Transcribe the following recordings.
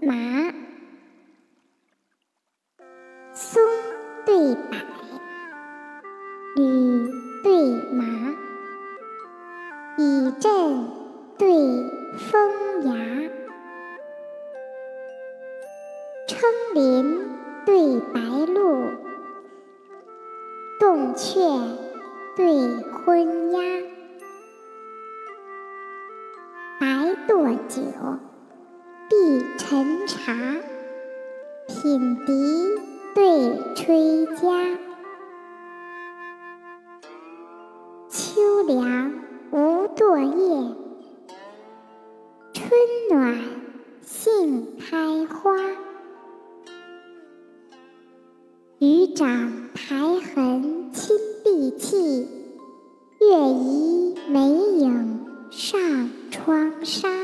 麻。松对柏，吕对麻，以阵对风崖，称林对白鹭，洞雀对昏鸦，白堕酒，碧沉茶，品笛。对吹笳，秋凉无堕叶，春暖杏开花。渔掌苔痕侵碧砌，月移梅影上窗纱。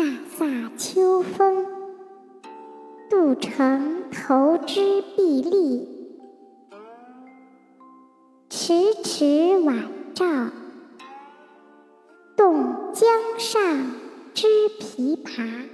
飒飒秋风。渡城头之碧立，迟迟晚照，动江上之琵琶。